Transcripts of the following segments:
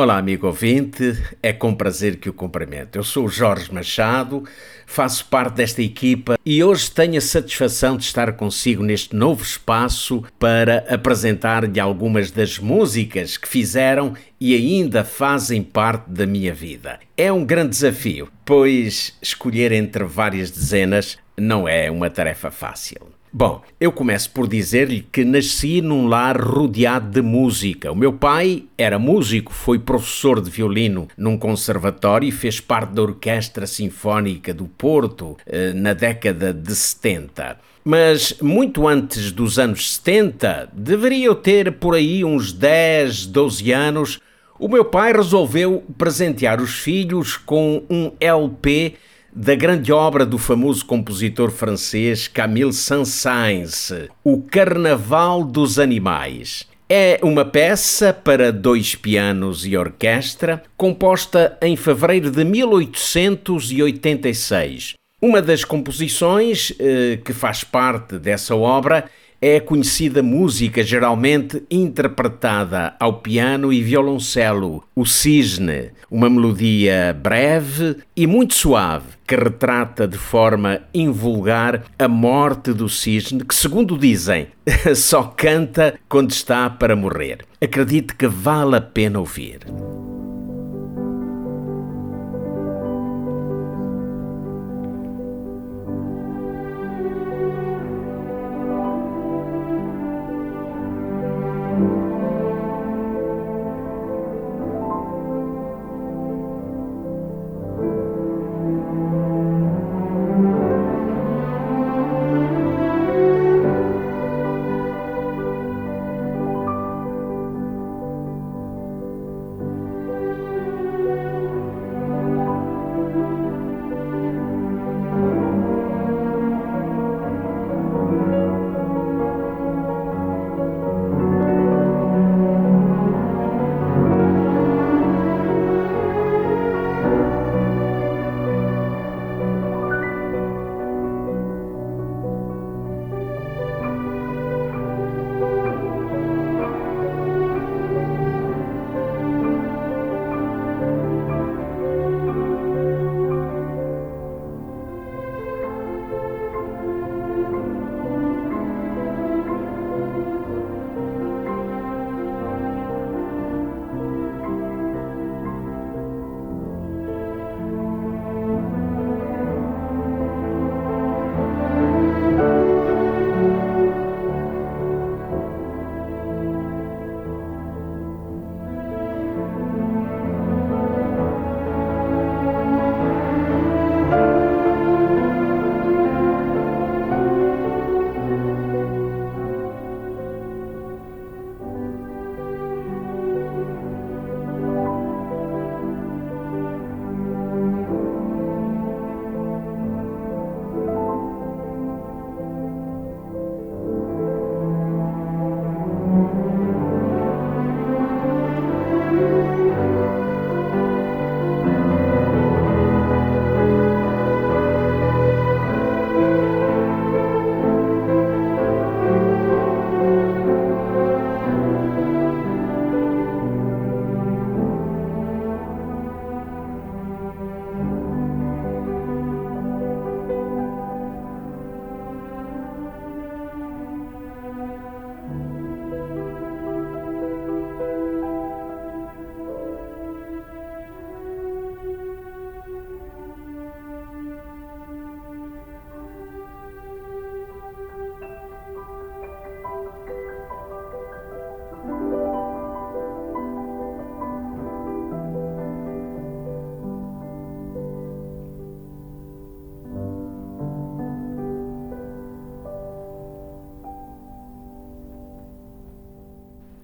Olá, amigo ouvinte, é com prazer que o cumprimento. Eu sou Jorge Machado, faço parte desta equipa e hoje tenho a satisfação de estar consigo neste novo espaço para apresentar-lhe algumas das músicas que fizeram e ainda fazem parte da minha vida. É um grande desafio, pois escolher entre várias dezenas não é uma tarefa fácil. Bom, eu começo por dizer-lhe que nasci num lar rodeado de música. O meu pai era músico, foi professor de violino num conservatório e fez parte da Orquestra Sinfónica do Porto eh, na década de 70. Mas muito antes dos anos 70, deveria eu ter por aí uns 10, 12 anos, o meu pai resolveu presentear os filhos com um LP da grande obra do famoso compositor francês Camille Saint-Saëns, O Carnaval dos Animais. É uma peça para dois pianos e orquestra, composta em fevereiro de 1886. Uma das composições eh, que faz parte dessa obra é a conhecida música geralmente interpretada ao piano e violoncelo, o cisne, uma melodia breve e muito suave que retrata de forma invulgar a morte do cisne, que, segundo dizem, só canta quando está para morrer. Acredite que vale a pena ouvir.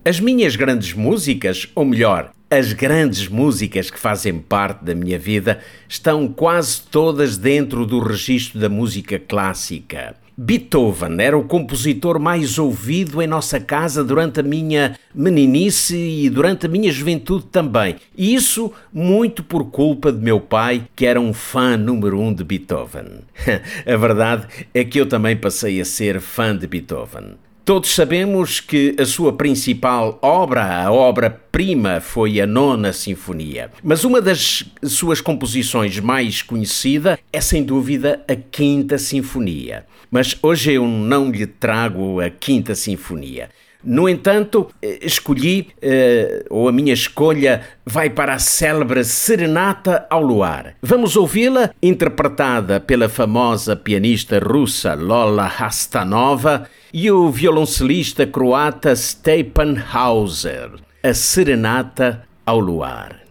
As minhas grandes músicas, ou melhor, As grandes músicas que fazem parte da minha vida estão quase todas dentro do registro da música clássica. Beethoven era o compositor mais ouvido em nossa casa durante a minha meninice e durante a minha juventude também. E isso muito por culpa de meu pai, que era um fã número um de Beethoven. a verdade é que eu também passei a ser fã de Beethoven. Todos sabemos que a sua principal obra, a obra-prima, foi a Nona Sinfonia. Mas uma das suas composições mais conhecida é sem dúvida a Quinta Sinfonia. Mas hoje eu não lhe trago a Quinta Sinfonia. No entanto, escolhi, eh, ou a minha escolha vai para a célebre Serenata ao Luar. Vamos ouvi-la, interpretada pela famosa pianista russa Lola Hastanova e o violoncelista croata Stepan Hauser. A Serenata ao Luar.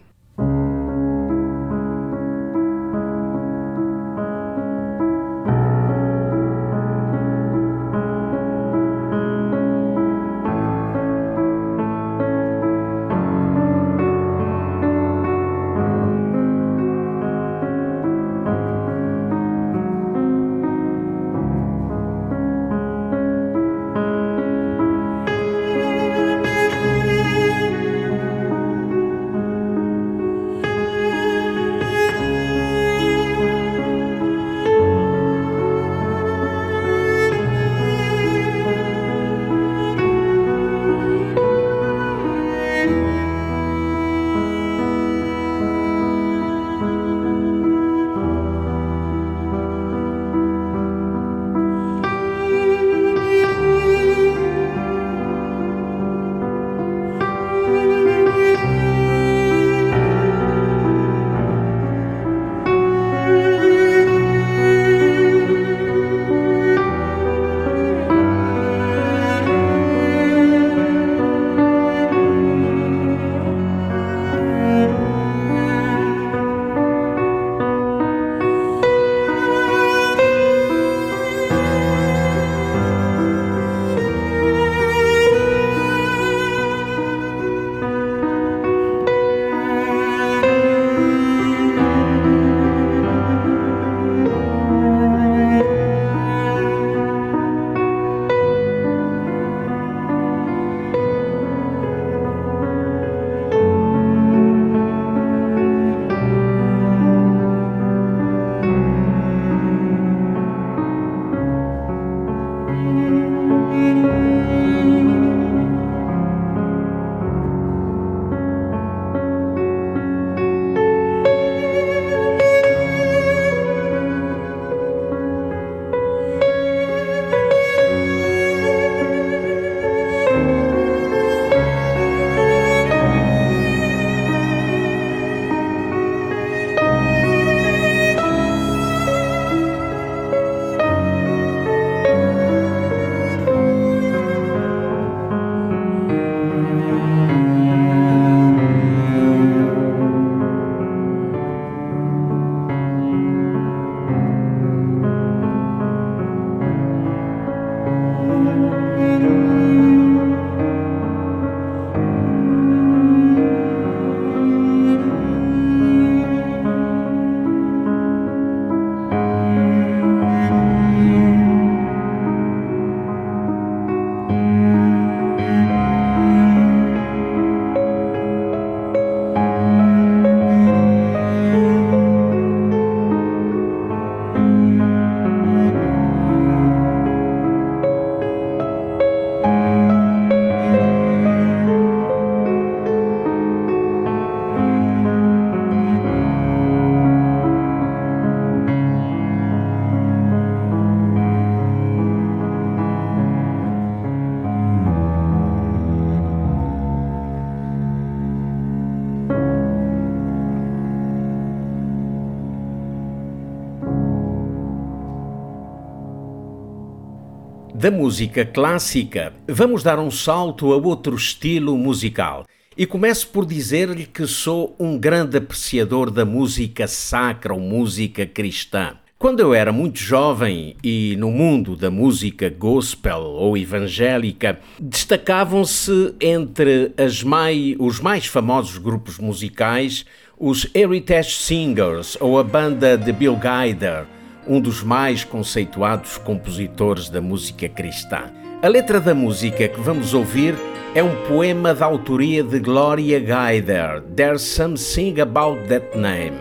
Da música clássica, vamos dar um salto a outro estilo musical. E começo por dizer-lhe que sou um grande apreciador da música sacra ou música cristã. Quando eu era muito jovem e no mundo da música gospel ou evangélica, destacavam-se entre mai, os mais famosos grupos musicais os Heritage Singers ou a banda de Bill Guider, um dos mais conceituados compositores da música cristã. A letra da música que vamos ouvir é um poema da autoria de Gloria Guider, There's Something About That Name.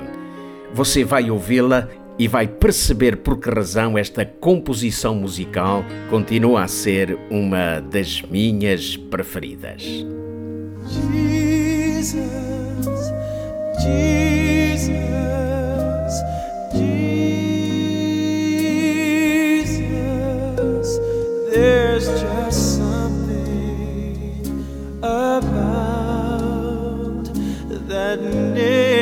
Você vai ouvi-la e vai perceber por que razão esta composição musical continua a ser uma das minhas preferidas. Jesus, Jesus, there's just something about that name.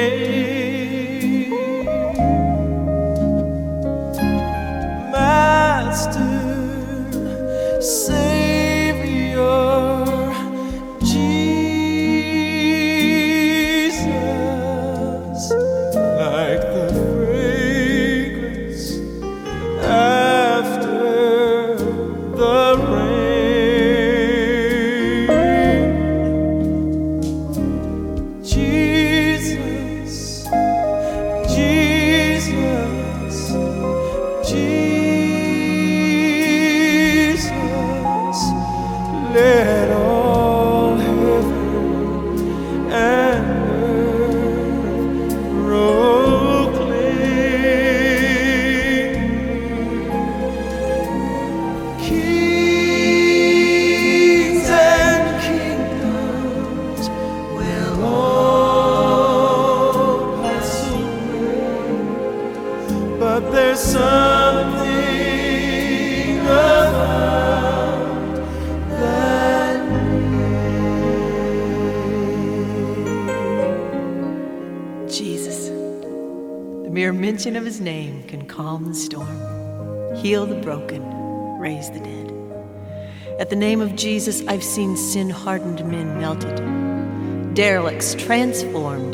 Jesus, I've seen sin hardened men melted, derelicts transformed,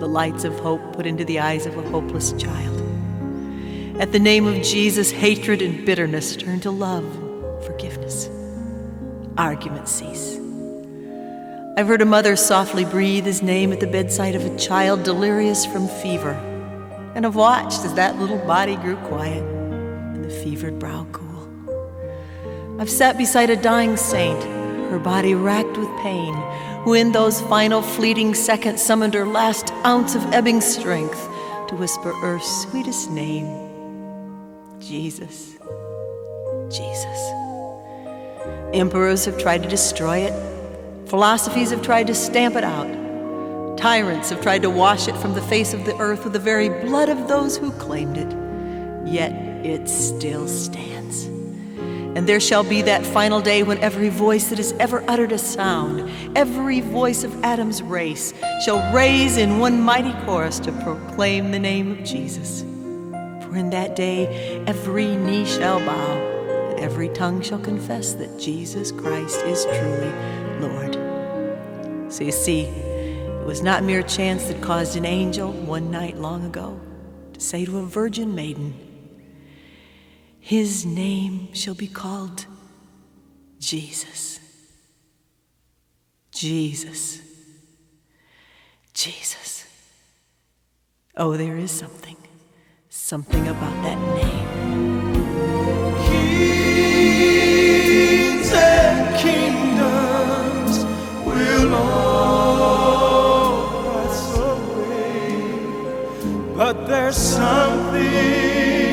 the lights of hope put into the eyes of a hopeless child. At the name of Jesus, hatred and bitterness turn to love, forgiveness. Arguments cease. I've heard a mother softly breathe his name at the bedside of a child delirious from fever and have watched as that little body grew quiet and the fevered brow cool. I've sat beside a dying saint, her body racked with pain, who in those final fleeting seconds summoned her last ounce of ebbing strength to whisper earth's sweetest name Jesus. Jesus. Emperors have tried to destroy it, philosophies have tried to stamp it out. Tyrants have tried to wash it from the face of the earth with the very blood of those who claimed it. Yet it still stands. And there shall be that final day when every voice that has ever uttered a sound, every voice of Adam's race, shall raise in one mighty chorus to proclaim the name of Jesus. For in that day every knee shall bow, and every tongue shall confess that Jesus Christ is truly Lord. So you see, it was not mere chance that caused an angel one night long ago to say to a virgin maiden, His name shall be called Jesus. Jesus. Jesus. Oh, there is something, something about that name. Kings and kingdoms will all. pass away, but there's something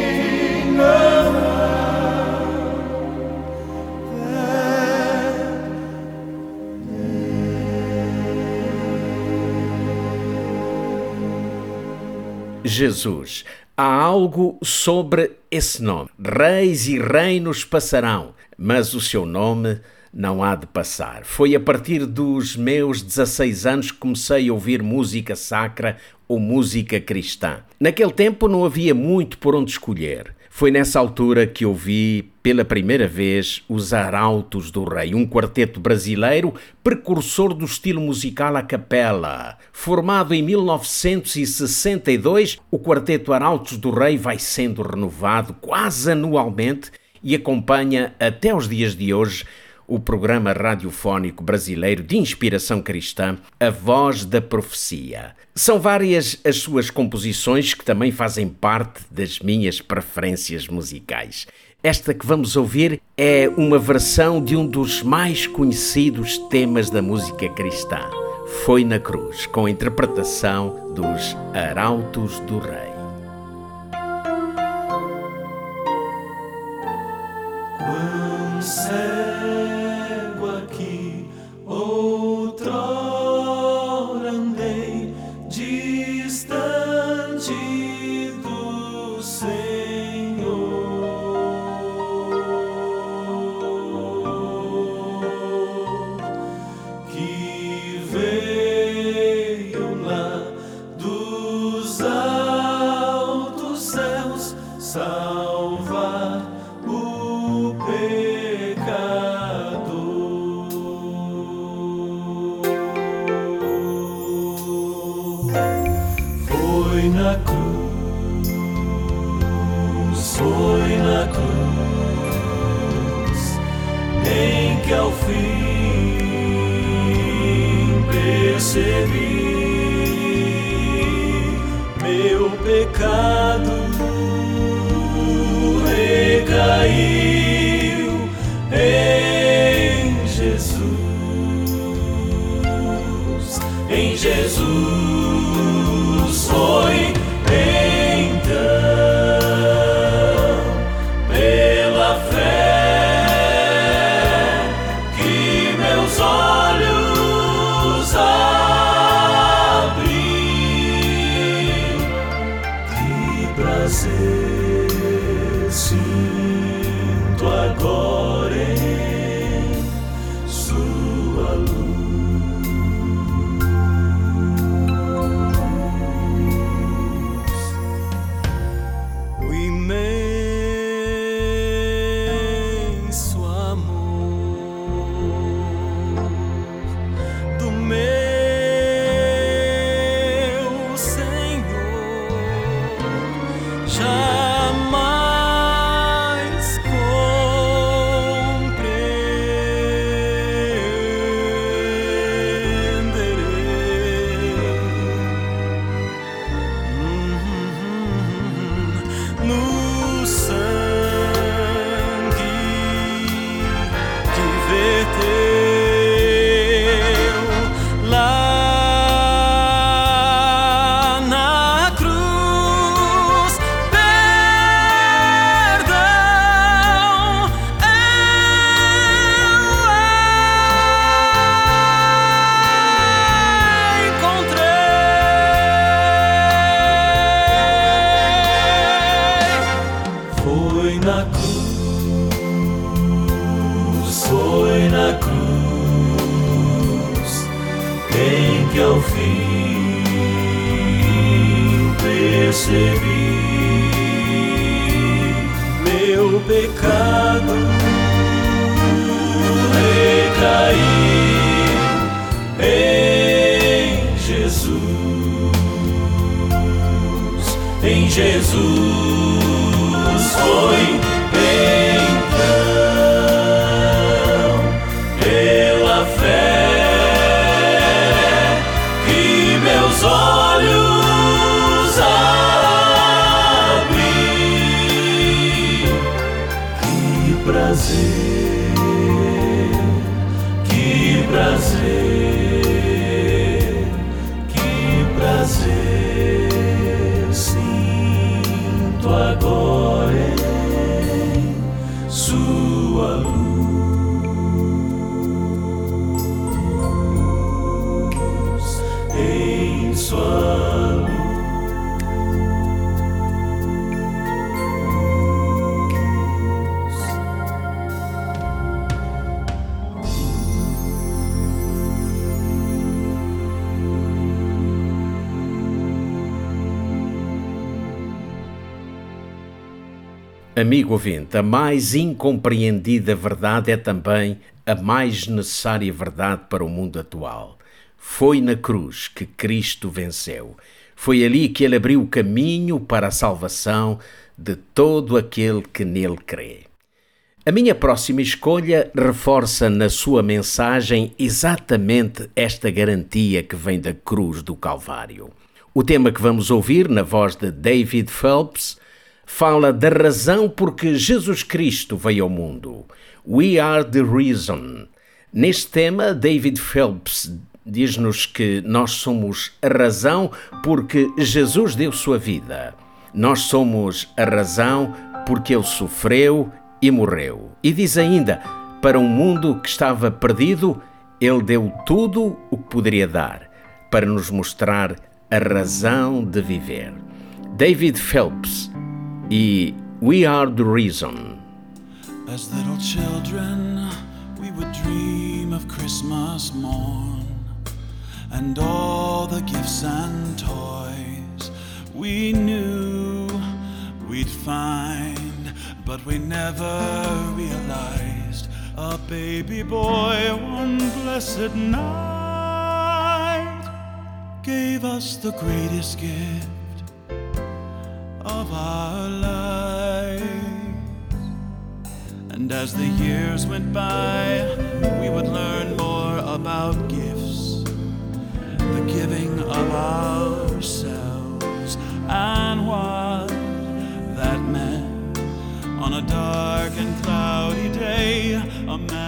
Jesus, há algo sobre esse nome. Reis e reinos passarão, mas o seu nome não há de passar. Foi a partir dos meus 16 anos que comecei a ouvir música sacra ou música cristã. Naquele tempo não havia muito por onde escolher. Foi nessa altura que ouvi pela primeira vez os Arautos do Rei, um quarteto brasileiro precursor do estilo musical a capela. Formado em 1962, o quarteto Arautos do Rei vai sendo renovado quase anualmente e acompanha até os dias de hoje o programa radiofónico brasileiro de inspiração cristã, A Voz da Profecia. São várias as suas composições que também fazem parte das minhas preferências musicais. Esta que vamos ouvir é uma versão de um dos mais conhecidos temas da música cristã, Foi na Cruz, com a interpretação dos Arautos do Rei. Say see. em que ao fim percebi meu pecado recaiu em Jesus, em Jesus foi a mais incompreendida verdade é também a mais necessária verdade para o mundo atual. Foi na cruz que Cristo venceu. Foi ali que ele abriu o caminho para a salvação de todo aquele que nele crê. A minha próxima escolha reforça na sua mensagem exatamente esta garantia que vem da cruz do Calvário. O tema que vamos ouvir, na voz de David Phelps, fala da razão por que Jesus Cristo veio ao mundo. We are the reason. Neste tema, David Phelps diz-nos que nós somos a razão porque Jesus deu sua vida. Nós somos a razão porque ele sofreu e morreu. E diz ainda: para um mundo que estava perdido, ele deu tudo o que poderia dar para nos mostrar a razão de viver. David Phelps e We Are the Reason. As little children, we would dream of Christmas morn and all the gifts and toys we knew we'd find, but we never realized a baby boy one blessed night gave us the greatest gift our lives. And as the years went by, we would learn more about gifts, the giving of ourselves, and what that meant. On a dark and cloudy day, a man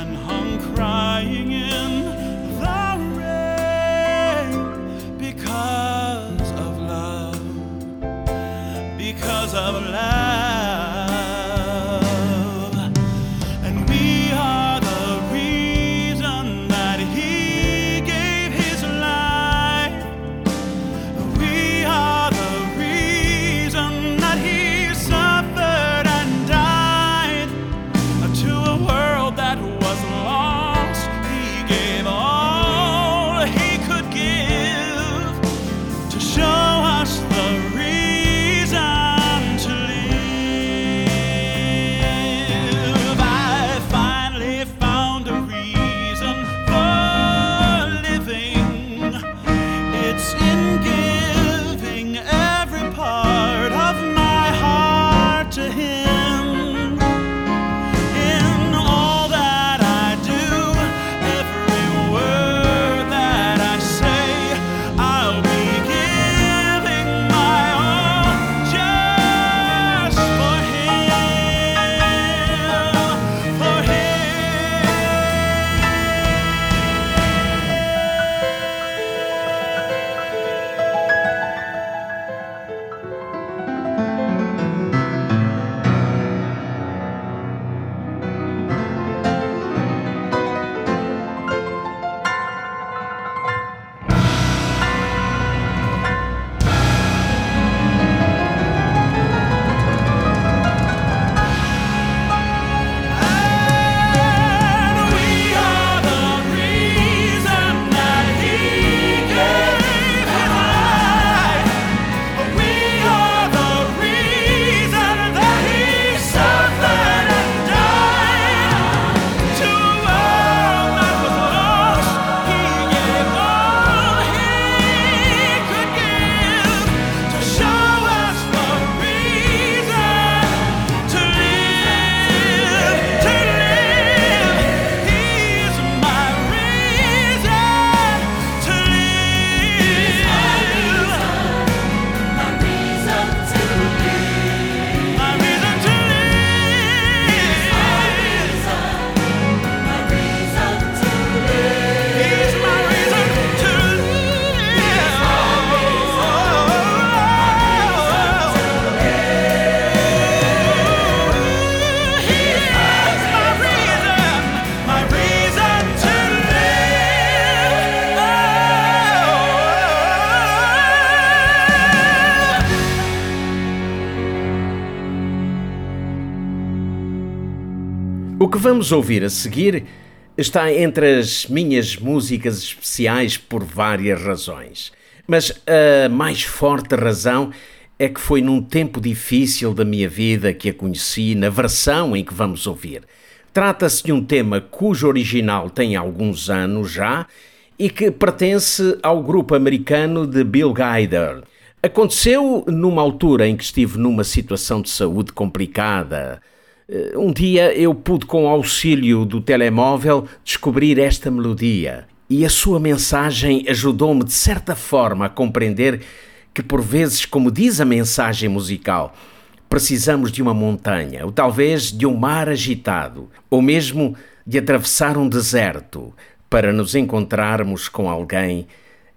vamos ouvir a seguir está entre as minhas músicas especiais por várias razões. Mas a mais forte razão é que foi num tempo difícil da minha vida que a conheci na versão em que vamos ouvir. Trata-se de um tema cujo original tem alguns anos já e que pertence ao grupo americano de Bill Guider. Aconteceu numa altura em que estive numa situação de saúde complicada. Eh, um dia eu pude, com auxílio do telemóvel, descobrir esta melodia. E a sua mensagem ajudou-me de certa forma a compreender que, por vezes, como diz a mensagem musical, precisamos de uma montanha, ou talvez de um mar agitado, ou mesmo de atravessar um deserto para nos encontrarmos com alguém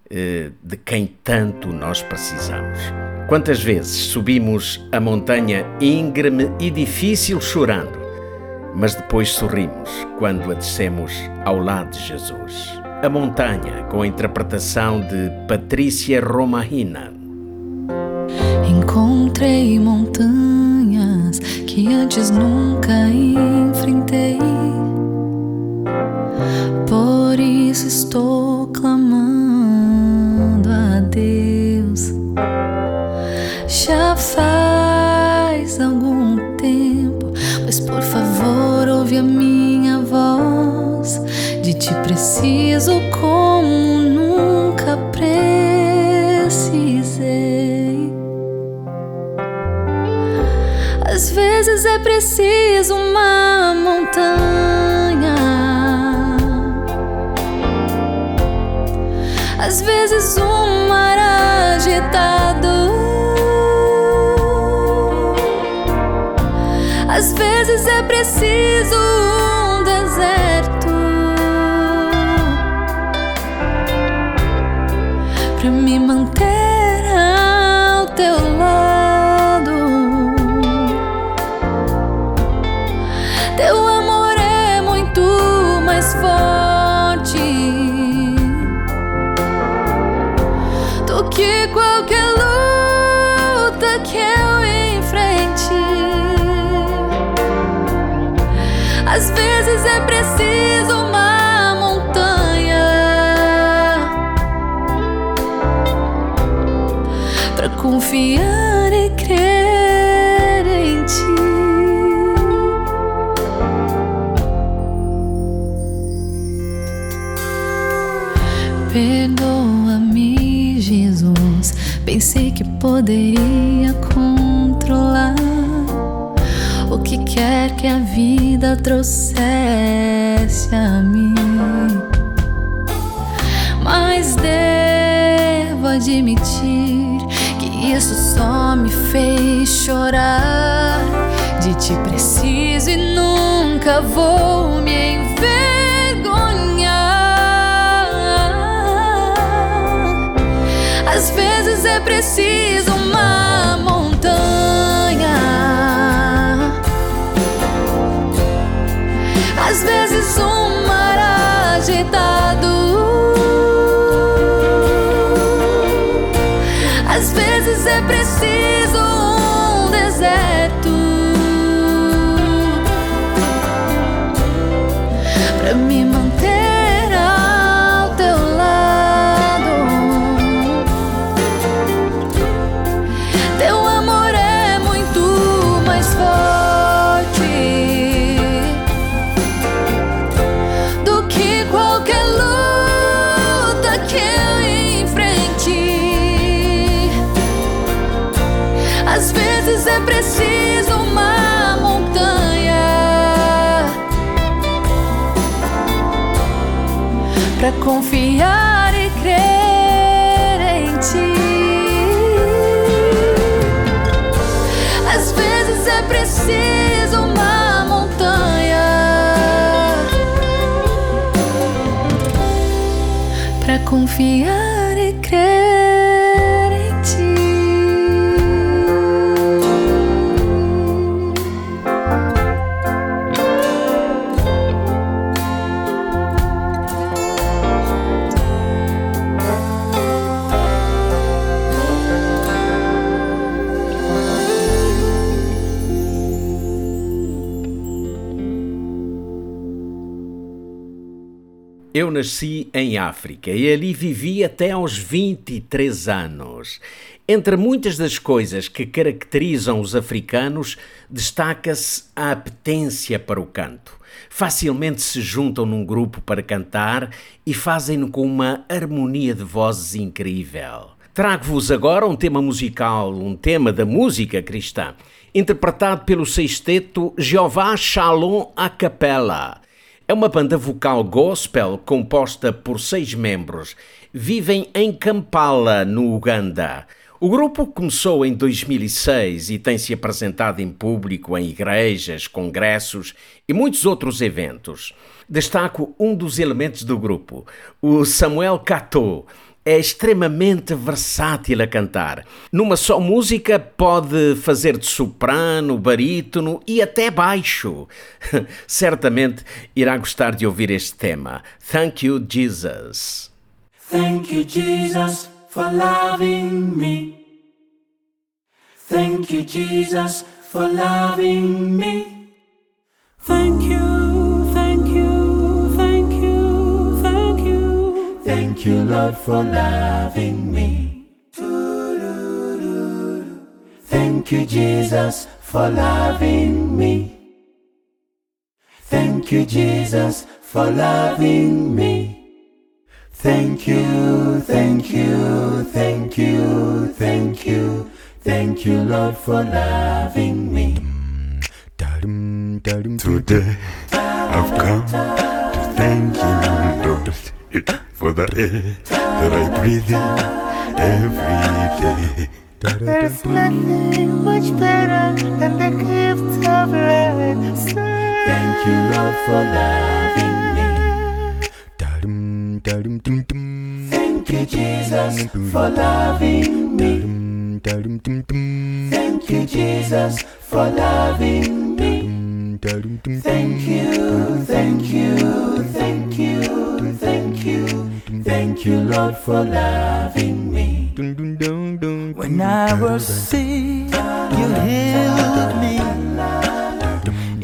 de quem tanto nós precisamos. Quantas vezes subimos a montanha íngreme e difícil chorando, mas depois sorrimos quando a descemos ao lado de Jesus. A Montanha, com a interpretação de Patrícia Romahina. Encontrei montanhas que antes nunca enfrentei. Por isso estou clamando. Já faz algum tempo, mas por favor, ouve a minha voz. De ti preciso como nunca precisei. Às vezes é preciso uma montanha. Às vezes um mar agitado. Confiar e crer em ti. Perdoa-me, Jesus. Pensei que poderia controlar o que quer que a vida trouxesse chorar. De ti preciso e nunca vou me envergonhar. Às vezes é preciso uma confiar e crer em ti. Às vezes é preciso uma montanha para confiar Eu nasci em África e ali vivi até aos 23 anos. Entre muitas das coisas que caracterizam os africanos, destaca-se a apetência para o canto. Facilmente se juntam num grupo para cantar e fazem-no com uma harmonia de vozes incrível. Trago-vos agora um tema musical, um tema da música cristã, interpretado pelo sexteto Jeová Shalom a Capella. É uma banda vocal gospel composta por seis membros. Vivem em Kampala, no Uganda. O grupo começou em 2006 e tem se apresentado em público em igrejas, congressos e muitos outros eventos. Destaco um dos elementos do grupo, o Samuel Cato. É extremamente versátil a cantar. Numa só música pode fazer de soprano, barítono e até baixo. Certamente irá gostar de ouvir este tema. Thank you, Jesus. Thank you, Jesus. for loving me. Thank you, Jesus, for loving me. Thank you, Thank you, Lord, for loving me. Thank you, Jesus, for loving me. Thank you, Jesus, for loving me. Thank you, thank you, thank you, thank you, thank you, Lord, for loving me. Today I've come to thank you, Lord, for the air that I breathe in every day. There's nothing much better than the gift of life. Thank you, Lord, for loving me. Thank you, Jesus, for loving me. Thank you, Jesus, for loving me. Thank you, thank you, thank you, thank you, thank you, Lord, for loving me. When I was sick, you healed me.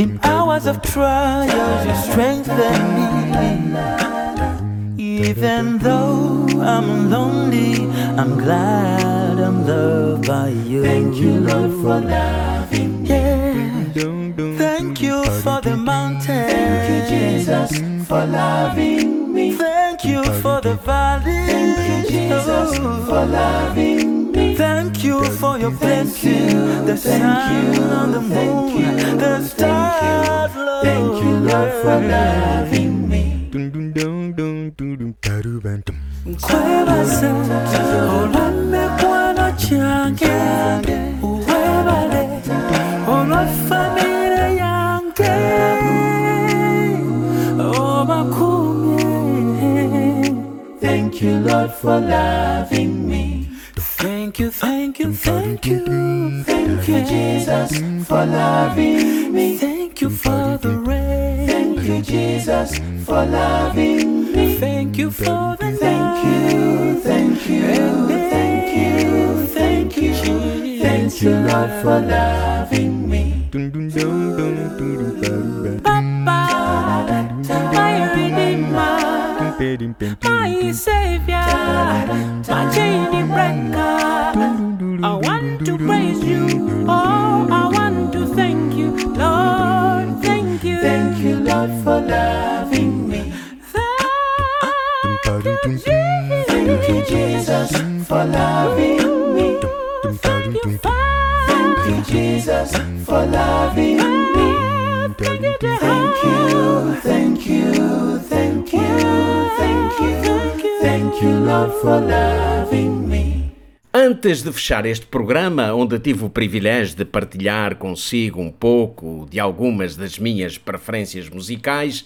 In hours of trials, you strengthened me. Even though I'm lonely, I'm glad I'm loved by you. Thank you, Lord, for loving me. Thank you for the mountain. Thank you, Jesus, for loving me. Thank you for the valley. Thank you, Jesus, for loving me. Thank you for your blessing. The sun on the moon, you, the stars, Lord. Thank you, Lord, for loving me. Nkwebase olw'emmekwano kyange uwebale olwa Thank you, Lord, for loving me. Thank you, thank you, thank you Thank you, Jesus, for loving me. Thank you for the rain Thank you, Jesus, for loving me. Thank you for the Thank you, thank you, thank you, thank you, thank you, Lord, for loving me. My savior, my chain breaker. I want to praise you. Oh, I want to thank you, Lord. Thank you. Thank you, Lord, for loving me. Thank you, Jesus. Thank you, Jesus, for loving me. Thank you, Thank you, Jesus, for loving me. Lord, for loving me. Antes de fechar este programa, onde tive o privilégio de partilhar consigo um pouco de algumas das minhas preferências musicais,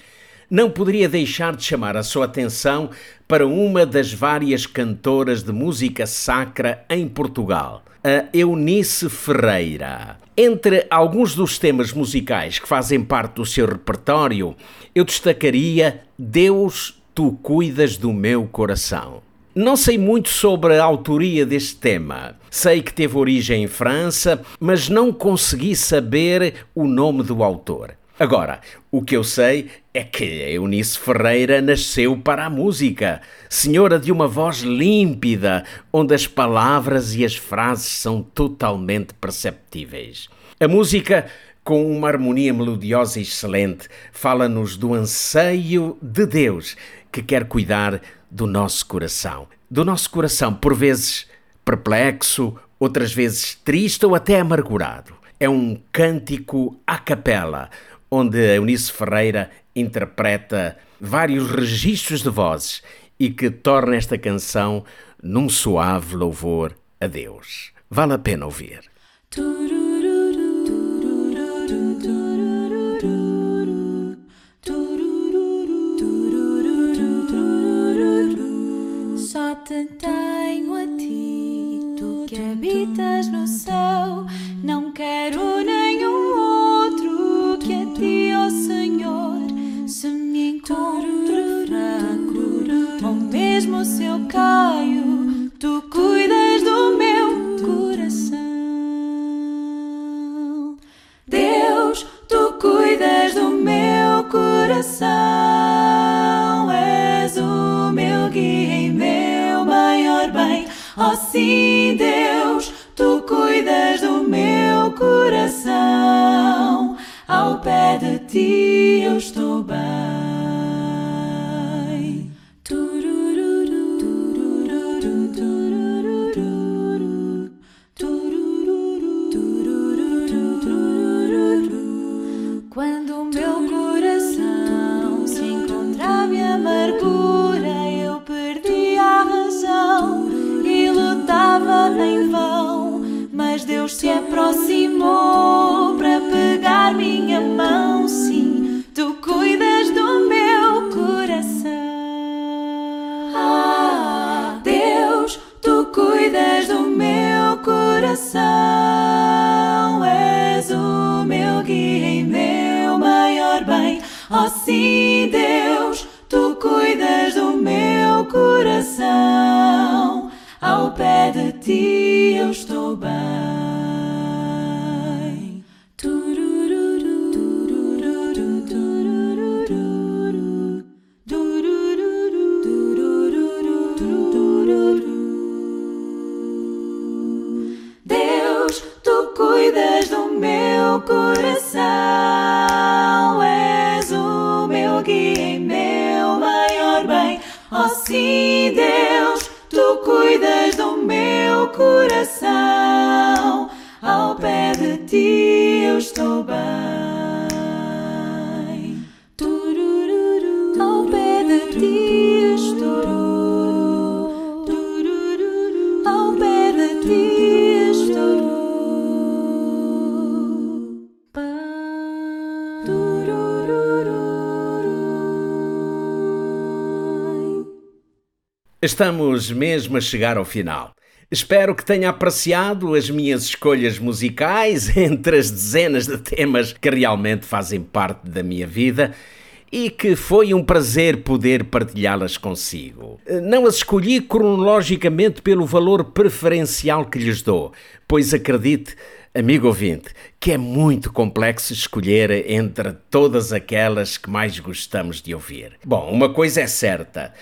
não poderia deixar de chamar a sua atenção para uma das várias cantoras de música sacra em Portugal, a Eunice Ferreira. Entre alguns dos temas musicais que fazem parte do seu repertório, eu destacaria Deus, tu cuidas do meu coração. Não sei muito sobre a autoria deste tema. Sei que teve origem em França, mas não consegui saber o nome do autor. Agora, o que eu sei é que Eunice Ferreira nasceu para a música, senhora de uma voz límpida, onde as palavras e as frases são totalmente perceptíveis. A música, com uma harmonia melodiosa excelente, fala-nos do anseio de Deus que quer cuidar do nosso coração. Do nosso coração, por vezes perplexo, outras vezes triste ou até amargurado. É um cântico a capela onde Eunice Ferreira interpreta vários registros de vozes e que torna esta canção num suave louvor a Deus. Vale a pena ouvir. Só te tenho a ti, tu que habitas no céu. Não quero nenhum outro que a ti, ó Senhor. Se me encontro fraco, ou mesmo se eu caio, tu cuidas do meu coração. Deus, tu cuidas do meu coração. Oh, sim, Deus, tu cuidas do meu coração. Ao pé de ti eu estou bem. Bem. Oh, sim, Deus, Estamos mesmo a chegar ao final. Espero que tenha apreciado as minhas escolhas musicais entre as dezenas de temas que realmente fazem parte da minha vida e que foi um prazer poder partilhá-las consigo. Não as escolhi cronologicamente pelo valor preferencial que lhes dou, pois acredite, amigo ouvinte, que é muito complexo escolher entre todas aquelas que mais gostamos de ouvir. Bom, uma coisa é certa.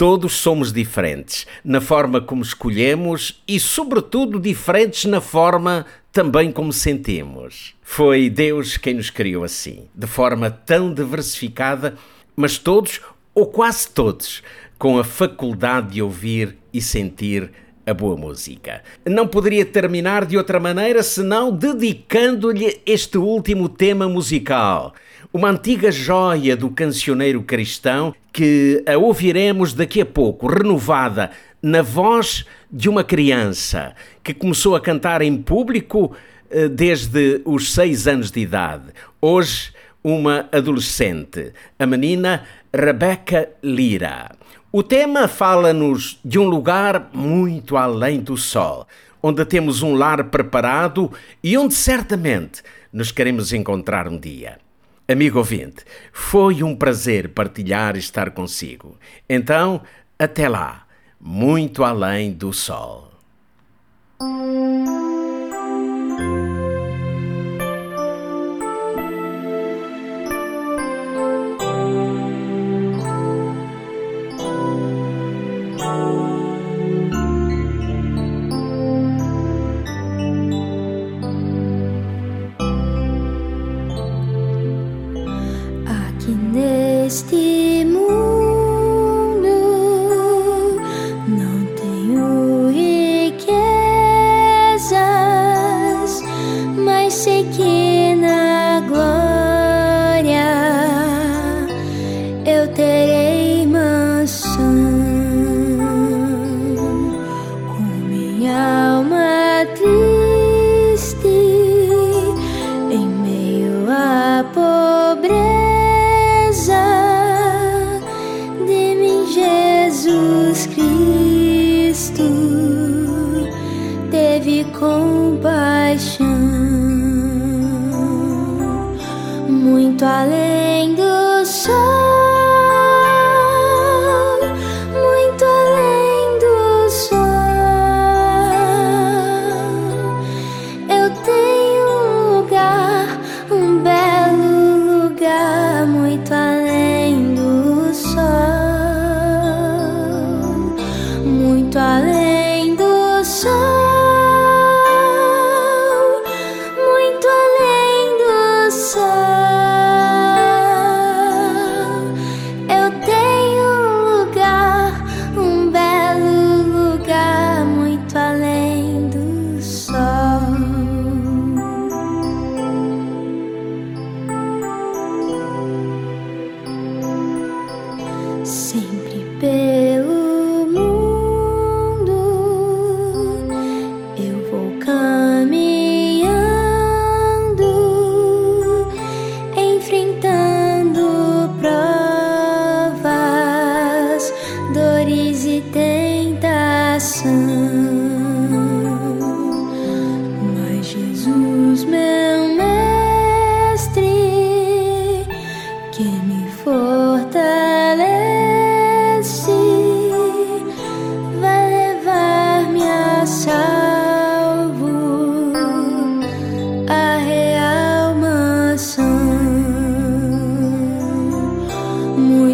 Todos somos diferentes na forma como escolhemos e, sobretudo, diferentes na forma também como sentimos. Foi Deus quem nos criou assim, de forma tão diversificada, mas todos, ou quase todos, com a faculdade de ouvir e sentir a boa música. Não poderia terminar de outra maneira senão dedicando-lhe este último tema musical. Uma antiga joia do cancioneiro cristão que a ouviremos daqui a pouco, renovada na voz de uma criança que começou a cantar em público eh, desde os seis anos de idade. Hoje, uma adolescente, a menina Rebecca Lira. O tema fala-nos de um lugar muito além do sol, onde temos um lar preparado e onde certamente nos queremos encontrar um dia. Amigo ouvinte, foi um prazer partilhar e estar consigo. Então, até lá, muito além do sol.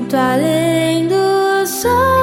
muito além do sol.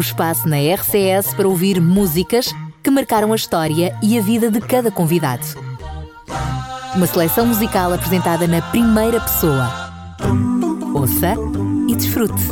o espaço na RCS para ouvir músicas que marcaram a história e a vida de cada convidado. Uma seleção musical apresentada na primeira pessoa. Ouça e desfrute.